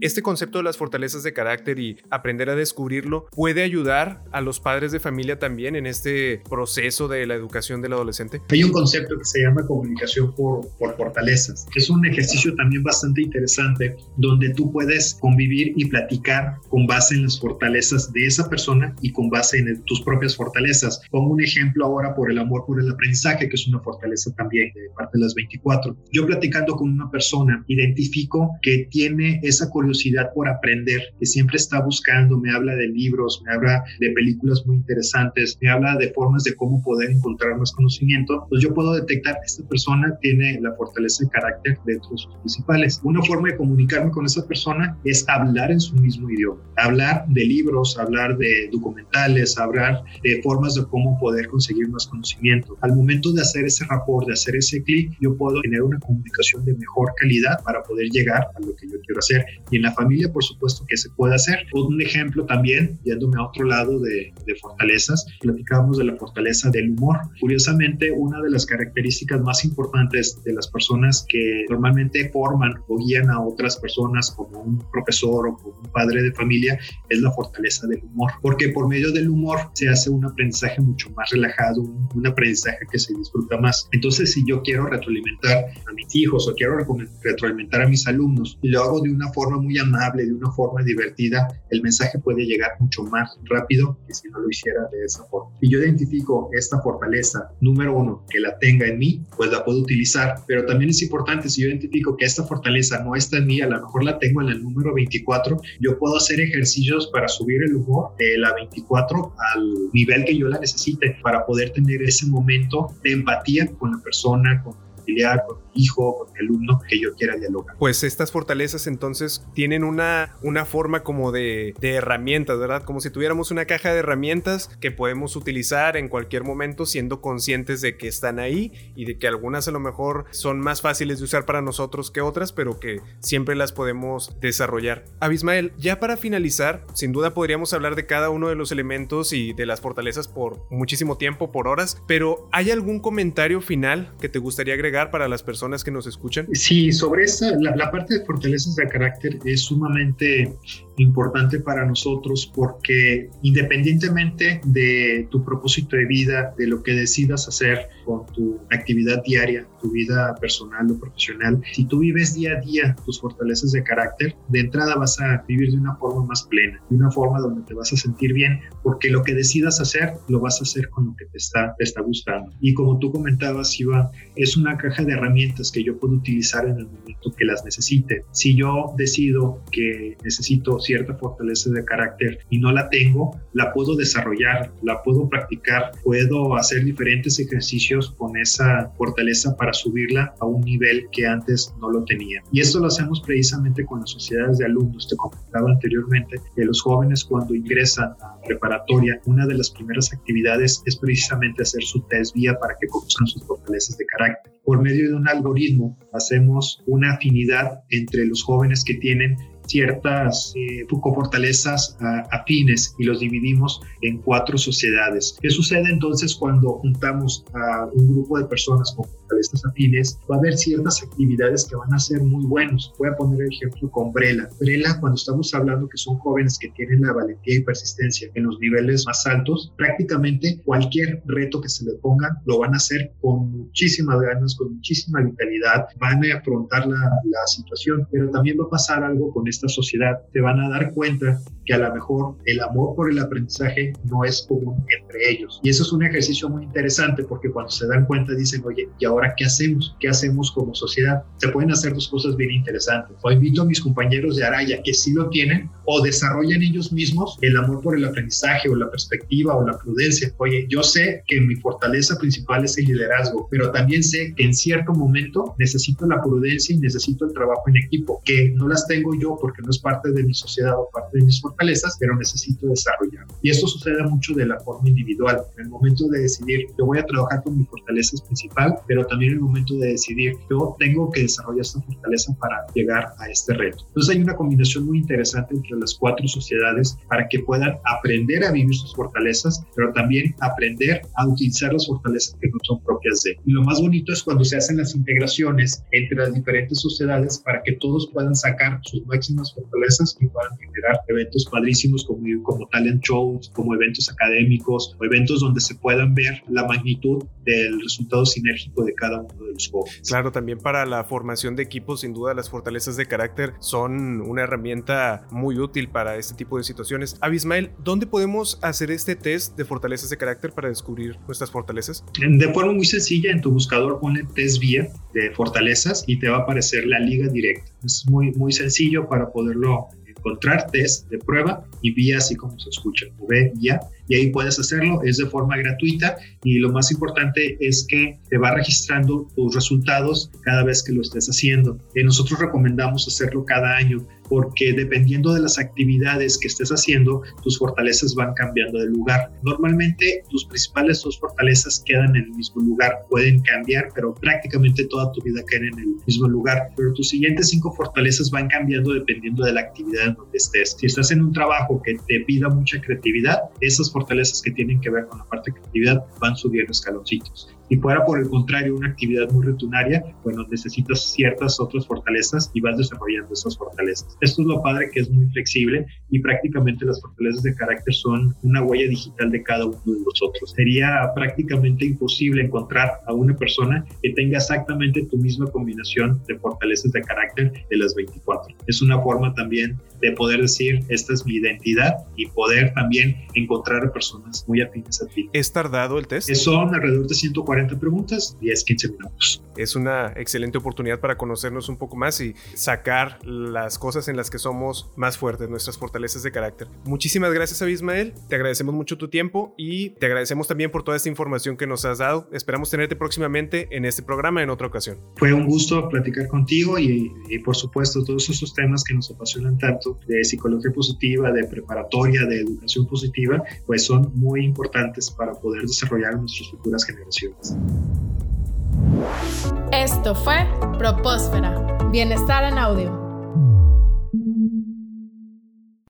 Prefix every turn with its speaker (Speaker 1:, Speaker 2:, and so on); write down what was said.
Speaker 1: Este concepto de las fortalezas de carácter y aprender a descubrirlo puede ayudar a los padres de familia también en este proceso de la educación del adolescente.
Speaker 2: Hay un concepto que se llama comunicación por, por fortalezas. Es un ejercicio también bastante interesante donde tú puedes convivir y platicar con base en las fortalezas de esa persona y con base en tus propias fortalezas. Pongo un ejemplo ahora por el amor por el aprendizaje, que es una fortaleza también de parte de las 24. Yo platicando con una persona identifico que tiene esa curiosidad curiosidad por aprender, que siempre está buscando, me habla de libros, me habla de películas muy interesantes, me habla de formas de cómo poder encontrar más conocimiento, pues yo puedo detectar que esta persona tiene la fortaleza de carácter dentro de sus principales. Una forma de comunicarme con esa persona es hablar en su mismo idioma, hablar de libros, hablar de documentales, hablar de formas de cómo poder conseguir más conocimiento. Al momento de hacer ese rapport, de hacer ese clic, yo puedo tener una comunicación de mejor calidad para poder llegar a lo que yo quiero hacer. Y en la familia, por supuesto que se puede hacer. Un ejemplo también, yéndome a otro lado de, de fortalezas, platicábamos de la fortaleza del humor. Curiosamente, una de las características más importantes de las personas que normalmente forman o guían a otras personas como un profesor o como un padre de familia es la fortaleza del humor, porque por medio del humor se hace un aprendizaje mucho más relajado, un, aprendizaje que se disfruta más. Entonces, si yo quiero retroalimentar a mis hijos o quiero retroalimentar a mis alumnos y lo hago de una forma muy amable, de una forma divertida, el mensaje puede llegar mucho más rápido que si no lo hiciera de esa forma. Y yo identifico esta fortaleza, número uno, que la tenga en mí, pues la puedo utilizar, pero también es importante, si yo identifico que esta fortaleza no está en mí, a lo mejor la tengo en el número 24, yo puedo hacer ejercicios para subir el humor de la 24 al nivel que yo la necesite para poder tener ese momento de empatía con la persona, con familiar, con mi hijo, con mi alumno que yo quiera dialogar.
Speaker 1: Pues estas fortalezas entonces tienen una, una forma como de, de herramientas, ¿verdad? Como si tuviéramos una caja de herramientas que podemos utilizar en cualquier momento siendo conscientes de que están ahí y de que algunas a lo mejor son más fáciles de usar para nosotros que otras, pero que siempre las podemos desarrollar. Abismael, ya para finalizar, sin duda podríamos hablar de cada uno de los elementos y de las fortalezas por muchísimo tiempo, por horas, pero ¿hay algún comentario final que te gustaría agregar? Para las personas que nos escuchan?
Speaker 2: Sí, sobre esa, la, la parte de fortalezas de carácter es sumamente importante para nosotros porque independientemente de tu propósito de vida, de lo que decidas hacer con tu actividad diaria, tu vida personal o profesional, si tú vives día a día tus fortalezas de carácter, de entrada vas a vivir de una forma más plena, de una forma donde te vas a sentir bien, porque lo que decidas hacer, lo vas a hacer con lo que te está, te está gustando. Y como tú comentabas, Iva, es una caja de herramientas que yo puedo utilizar en el momento que las necesite. Si yo decido que necesito cierta fortaleza de carácter y no la tengo, la puedo desarrollar, la puedo practicar, puedo hacer diferentes ejercicios con esa fortaleza para subirla a un nivel que antes no lo tenía. Y esto lo hacemos precisamente con las sociedades de alumnos. Te comentaba anteriormente que los jóvenes cuando ingresan a preparatoria, una de las primeras actividades es precisamente hacer su test vía para que conozcan sus fortalezas de carácter. Por medio de un algoritmo hacemos una afinidad entre los jóvenes que tienen ciertas eh, fortalezas afines y los dividimos en cuatro sociedades. ¿Qué sucede entonces cuando juntamos a un grupo de personas con fortalezas afines? Va a haber ciertas actividades que van a ser muy buenos. Voy a poner el ejemplo con Brela. Brela, cuando estamos hablando que son jóvenes que tienen la valentía y persistencia en los niveles más altos, prácticamente cualquier reto que se le ponga lo van a hacer con muchísimas ganas, con muchísima vitalidad, van a afrontar la, la situación, pero también va a pasar algo con esta sociedad, te van a dar cuenta que a lo mejor el amor por el aprendizaje no es común entre ellos. Y eso es un ejercicio muy interesante porque cuando se dan cuenta dicen, oye, ¿y ahora qué hacemos? ¿Qué hacemos como sociedad? Se pueden hacer dos cosas bien interesantes. O invito a mis compañeros de Araya que sí lo tienen o desarrollan ellos mismos el amor por el aprendizaje o la perspectiva o la prudencia. Oye, yo sé que mi fortaleza principal es el liderazgo, pero también sé que en cierto momento necesito la prudencia y necesito el trabajo en equipo, que no las tengo yo porque no es parte de mi sociedad o parte de mis fortalezas, pero necesito desarrollarlo. Y esto sucede mucho de la forma individual. En el momento de decidir, yo voy a trabajar con mi fortaleza principal, pero también en el momento de decidir, yo tengo que desarrollar esta fortaleza para llegar a este reto. Entonces hay una combinación muy interesante entre las cuatro sociedades para que puedan aprender a vivir sus fortalezas, pero también aprender a utilizar las fortalezas que no son propias de. Y lo más bonito es cuando se hacen las integraciones entre las diferentes sociedades para que todos puedan sacar sus máximas fortalezas y puedan generar eventos padrísimos como, como talent shows, como eventos académicos o eventos donde se puedan ver la magnitud del resultado sinérgico de cada uno de los jóvenes.
Speaker 1: Claro, también para la formación de equipos, sin duda las fortalezas de carácter son una herramienta muy útil para este tipo de situaciones. Abismael, ¿dónde podemos hacer este test de fortalezas de carácter para descubrir nuestras fortalezas?
Speaker 2: De forma muy sencilla, en tu buscador ponle test vía de fortalezas y te va a aparecer la liga directa. Es muy, muy sencillo para poderlo encontrar test de prueba y vía así como se escucha, V ya y ahí puedes hacerlo, es de forma gratuita y lo más importante es que te va registrando tus resultados cada vez que lo estés haciendo. Eh, nosotros recomendamos hacerlo cada año porque dependiendo de las actividades que estés haciendo, tus fortalezas van cambiando de lugar. Normalmente tus principales dos fortalezas quedan en el mismo lugar, pueden cambiar, pero prácticamente toda tu vida queda en el mismo lugar. Pero tus siguientes cinco fortalezas van cambiando dependiendo de la actividad donde estés. Si estás en un trabajo que te pida mucha creatividad, esas fortalezas que tienen que ver con la parte de creatividad van subiendo escaloncitos. Si fuera por el contrario una actividad muy rutinaria, bueno, necesitas ciertas otras fortalezas y vas desarrollando esas fortalezas. Esto es lo padre que es muy flexible y prácticamente las fortalezas de carácter son una huella digital de cada uno de nosotros. Sería prácticamente imposible encontrar a una persona que tenga exactamente tu misma combinación de fortalezas de carácter de las 24. Es una forma también de poder decir, esta es mi identidad y poder también encontrar a personas muy afines a ti.
Speaker 1: ¿Es tardado el test?
Speaker 2: Son alrededor de 140 preguntas, 10, 15 minutos.
Speaker 1: Es una excelente oportunidad para conocernos un poco más y sacar las cosas en las que somos más fuertes, nuestras fortalezas de carácter. Muchísimas gracias, Abismael. Te agradecemos mucho tu tiempo y te agradecemos también por toda esta información que nos has dado. Esperamos tenerte próximamente en este programa en otra ocasión.
Speaker 2: Fue un gusto platicar contigo y, y por supuesto todos esos temas que nos apasionan tanto de psicología positiva, de preparatoria, de educación positiva, pues son muy importantes para poder desarrollar nuestras futuras generaciones.
Speaker 3: Esto fue Propósfera, Bienestar en Audio.